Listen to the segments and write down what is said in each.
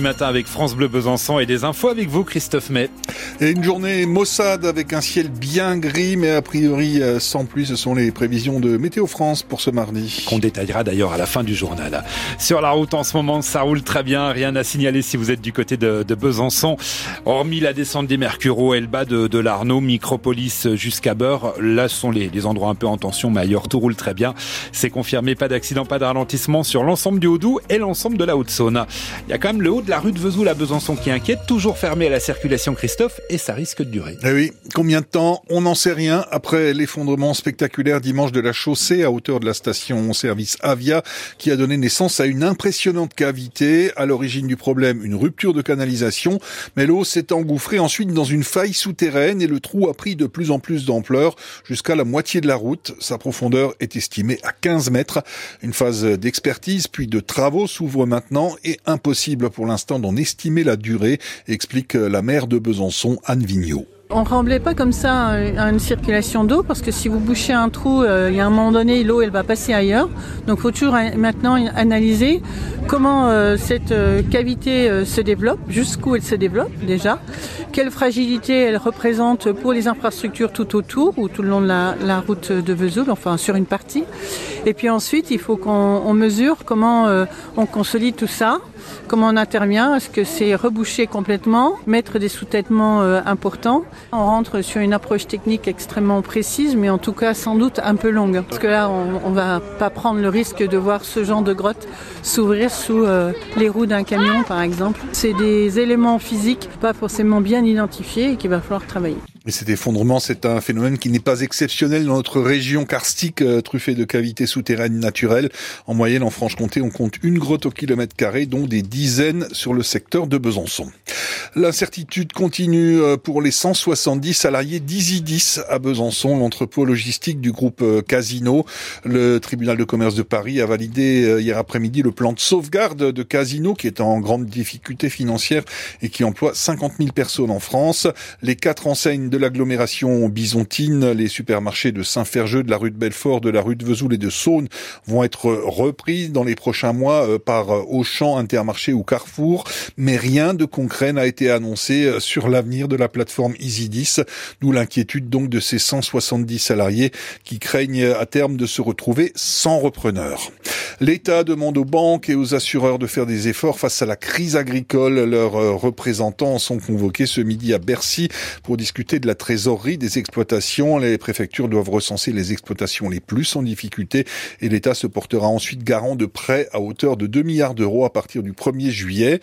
mercredi matin avec France Bleu Besançon et des infos avec vous, Christophe May. Et une journée maussade avec un ciel bien gris, mais a priori euh, sans pluie. Ce sont les prévisions de Météo France pour ce mardi. Qu'on détaillera d'ailleurs à la fin du journal. Sur la route en ce moment, ça roule très bien. Rien à signaler si vous êtes du côté de, de Besançon. Hormis la descente des Mercureaux et le bas de, de l'Arnaud, Micropolis jusqu'à Beurre. Là sont les, les endroits un peu en tension, mais ailleurs tout roule très bien. C'est confirmé, pas d'accident, pas de ralentissement sur l'ensemble du Haut-Doubs et l'ensemble de la Haute-Saône. Il y a quand même le haut de la rue de Vesoul à Besançon qui inquiète, toujours fermé à la circulation Christophe et ça risque de durer. Eh oui, combien de temps On n'en sait rien après l'effondrement spectaculaire dimanche de la chaussée à hauteur de la station service Avia qui a donné naissance à une impressionnante cavité. À l'origine du problème, une rupture de canalisation, mais l'eau s'est engouffrée ensuite dans une faille souterraine et le trou a pris de plus en plus d'ampleur jusqu'à la moitié de la route. Sa profondeur est estimée à 15 mètres. Une phase d'expertise puis de travaux s'ouvre maintenant et impossible pour l'instant d'en estimer la durée, explique la maire de Besançon, Anne Vigneault. On ne remblait pas comme ça à une circulation d'eau parce que si vous bouchez un trou, euh, il y a un moment donné, l'eau elle va passer ailleurs. Donc il faut toujours maintenant analyser comment euh, cette euh, cavité se développe, jusqu'où elle se développe déjà, quelle fragilité elle représente pour les infrastructures tout autour ou tout le long de la, route de Vesoul, enfin sur une partie. Et puis ensuite, il faut qu'on mesure comment on consolide tout ça, comment on intervient, est-ce que c'est reboucher complètement, mettre des sous-têtements importants on rentre sur une approche technique extrêmement précise, mais en tout cas sans doute un peu longue. Parce que là, on ne va pas prendre le risque de voir ce genre de grotte s'ouvrir sous euh, les roues d'un camion, par exemple. C'est des éléments physiques pas forcément bien identifiés et qu'il va falloir travailler. Et cet effondrement, c'est un phénomène qui n'est pas exceptionnel dans notre région karstique euh, truffée de cavités souterraines naturelles. En moyenne, en Franche-Comté, on compte une grotte au kilomètre carré, dont des dizaines sur le secteur de Besançon. L'incertitude continue euh, pour les 170 salariés d'Isidis à Besançon, l'entrepôt logistique du groupe euh, Casino. Le tribunal de commerce de Paris a validé hier après-midi le plan de sauvegarde de Casino, qui est en grande difficulté financière et qui emploie 50 000 personnes en France. Les quatre enseignes de l'agglomération byzantine, les supermarchés de Saint-Ferjeux, de la rue de Belfort, de la rue de Vesoul et de Saône vont être repris dans les prochains mois euh, par euh, Auchan, Intermarché ou Carrefour, mais rien de concret n'a été annoncé euh, sur l'avenir de la plateforme Isidis, d'où l'inquiétude donc de ces 170 salariés qui craignent à terme de se retrouver sans repreneur. L'État demande aux banques et aux assureurs de faire des efforts face à la crise agricole. Leurs représentants sont convoqués ce midi à Bercy pour discuter de la trésorerie des exploitations. Les préfectures doivent recenser les exploitations les plus en difficulté et l'État se portera ensuite garant de prêts à hauteur de 2 milliards d'euros à partir du 1er juillet.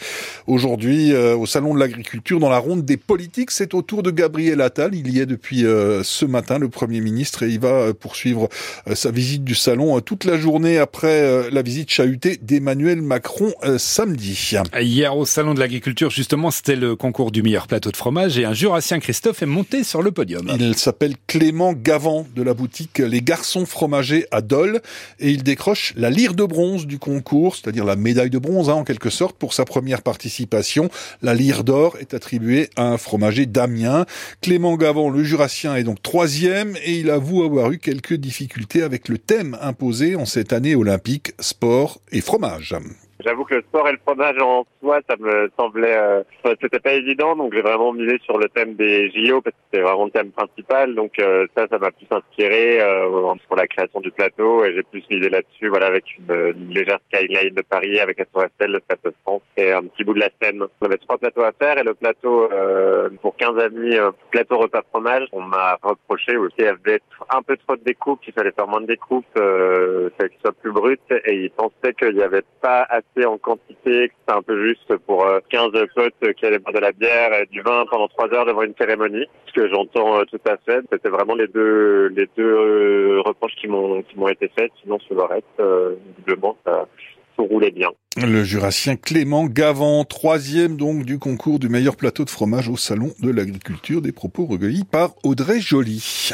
Aujourd'hui, euh, au Salon de l'Agriculture, dans la ronde des politiques, c'est au tour de Gabriel Attal. Il y est depuis euh, ce matin, le Premier ministre, et il va euh, poursuivre sa visite du Salon toute la journée après la visite chahutée d'Emmanuel Macron samedi. Hier, au Salon de l'Agriculture, justement, c'était le concours du meilleur plateau de fromage et un jurassien Christophe est monté sur le podium. Il s'appelle Clément Gavant de la boutique Les Garçons Fromagers à Dole et il décroche la lyre de bronze du concours, c'est-à-dire la médaille de bronze hein, en quelque sorte pour sa première participation. La lyre d'or est attribuée à un fromager d'Amiens. Clément Gavant, le jurassien, est donc troisième et il avoue avoir eu quelques difficultés avec le thème imposé en cette année olympique sport et fromage. J'avoue que le sport et le fromage en soi, ça me semblait, euh, c'était pas évident, donc j'ai vraiment misé sur le thème des JO parce que c'était vraiment le thème principal. Donc euh, ça, ça m'a plus inspiré euh, pour la création du plateau et j'ai plus misé là-dessus, voilà, avec une, légère skyline de Paris, avec la Tour Eiffel, le plateau de France et un petit bout de la Seine. On avait trois plateaux à faire et le plateau euh, pour 15 amis, plateau repas fromage, on m'a reproché il y avait un peu trop de découpe, qu'il fallait faire moins de découpe, euh, qu'il soit plus brut et ils pensaient qu'il n'y avait pas assez en quantité, que c'était un peu juste pour 15 euh, potes qui allaient boire de la bière et du vin pendant trois heures devant une cérémonie. Ce que j'entends euh, tout à fait, c'était vraiment les deux les deux euh, reproches qui m'ont qui m'ont été faites. Sinon sur le reste, visiblement ça Le jurassien Clément Gavant, troisième donc du concours du meilleur plateau de fromage au salon de l'agriculture, des propos recueillis par Audrey Joly.